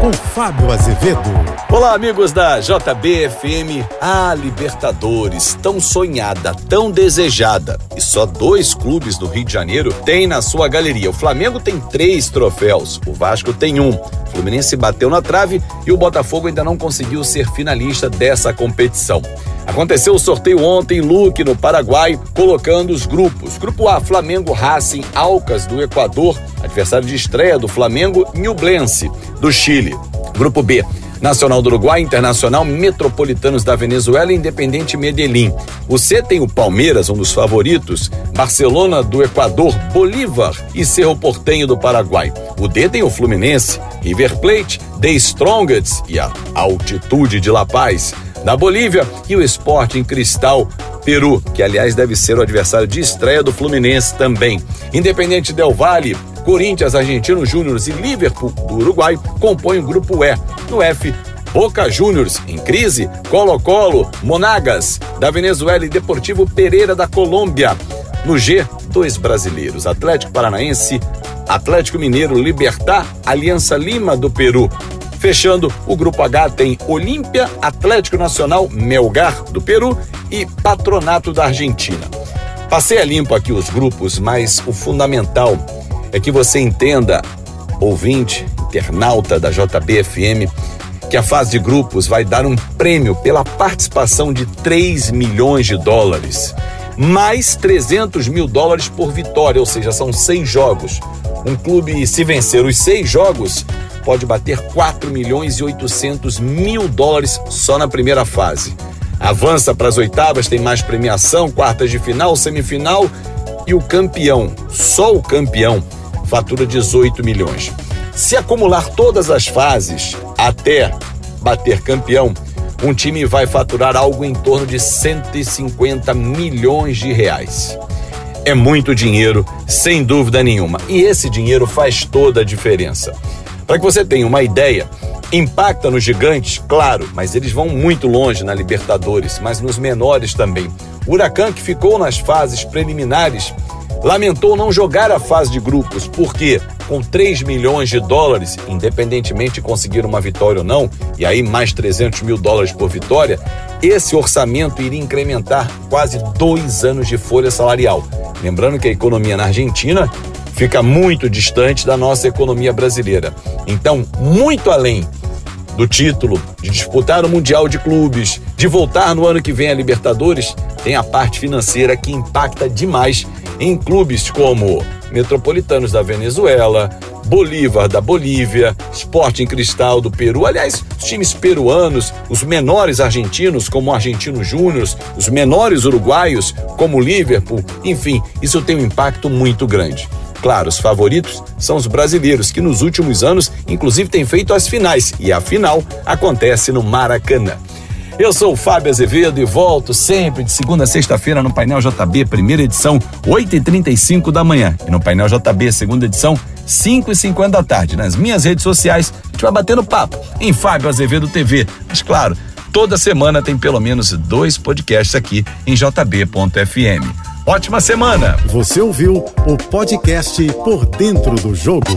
com Fábio Azevedo. Olá, amigos da JBFM. A Libertadores, tão sonhada, tão desejada. E só dois clubes do Rio de Janeiro têm na sua galeria. O Flamengo tem três troféus, o Vasco tem um. O Fluminense bateu na trave e o Botafogo ainda não conseguiu ser finalista dessa competição. Aconteceu o sorteio ontem, Luque, no Paraguai, colocando os grupos. Grupo A, Flamengo, Racing, Alcas, do Equador, adversário de estreia do Flamengo, Nublense, do Chile. Grupo B, Nacional do Uruguai, Internacional, Metropolitanos da Venezuela e Independente Medellín. O C tem o Palmeiras, um dos favoritos, Barcelona do Equador, Bolívar e Cerro Portenho do Paraguai. O D tem o Fluminense, River Plate, The Strongest e a Altitude de La Paz da Bolívia e o Sporting Cristal Peru, que aliás deve ser o adversário de estreia do Fluminense também. Independente Del Valle, Corinthians, Argentino Júnior e Liverpool do Uruguai compõem o grupo E. No F, Boca Juniors em crise, Colo-Colo, Monagas da Venezuela e Deportivo Pereira da Colômbia. No G, dois brasileiros, Atlético Paranaense, Atlético Mineiro, Libertar, Aliança Lima do Peru. Fechando, o grupo H tem Olímpia, Atlético Nacional, Melgar do Peru e Patronato da Argentina. Passei a limpo aqui os grupos, mas o fundamental é que você entenda, ouvinte, internauta da JBFM, que a fase de grupos vai dar um prêmio pela participação de 3 milhões de dólares, mais 300 mil dólares por vitória, ou seja, são seis jogos. Um clube, se vencer os seis jogos, pode bater 4 milhões e 800 mil dólares só na primeira fase. Avança para as oitavas, tem mais premiação, quartas de final, semifinal e o campeão, só o campeão, fatura 18 milhões. Se acumular todas as fases até bater campeão, um time vai faturar algo em torno de 150 milhões de reais. É muito dinheiro, sem dúvida nenhuma, e esse dinheiro faz toda a diferença. Para que você tenha uma ideia, impacta nos gigantes, claro, mas eles vão muito longe na Libertadores, mas nos menores também. O Huracan, que ficou nas fases preliminares, lamentou não jogar a fase de grupos, porque com 3 milhões de dólares, independentemente de conseguir uma vitória ou não, e aí mais 300 mil dólares por vitória, esse orçamento iria incrementar quase dois anos de folha salarial. Lembrando que a economia na Argentina fica muito distante da nossa economia brasileira. Então, muito além do título, de disputar o Mundial de Clubes, de voltar no ano que vem a Libertadores, tem a parte financeira que impacta demais em clubes como Metropolitanos da Venezuela, Bolívar da Bolívia, Sporting Cristal do Peru, aliás, os times peruanos, os menores argentinos como o Argentino Júnior, os menores uruguaios como o Liverpool, enfim, isso tem um impacto muito grande. Claro, os favoritos são os brasileiros, que nos últimos anos, inclusive, têm feito as finais, e a final acontece no Maracanã. Eu sou o Fábio Azevedo e volto sempre de segunda a sexta-feira no Painel JB, primeira edição, 8h35 da manhã. E no Painel JB, segunda edição, 5h50 da tarde. Nas minhas redes sociais, a gente vai batendo papo em Fábio Azevedo TV. Mas claro, toda semana tem pelo menos dois podcasts aqui em jb.fm. Ótima semana! Você ouviu o podcast Por Dentro do Jogo.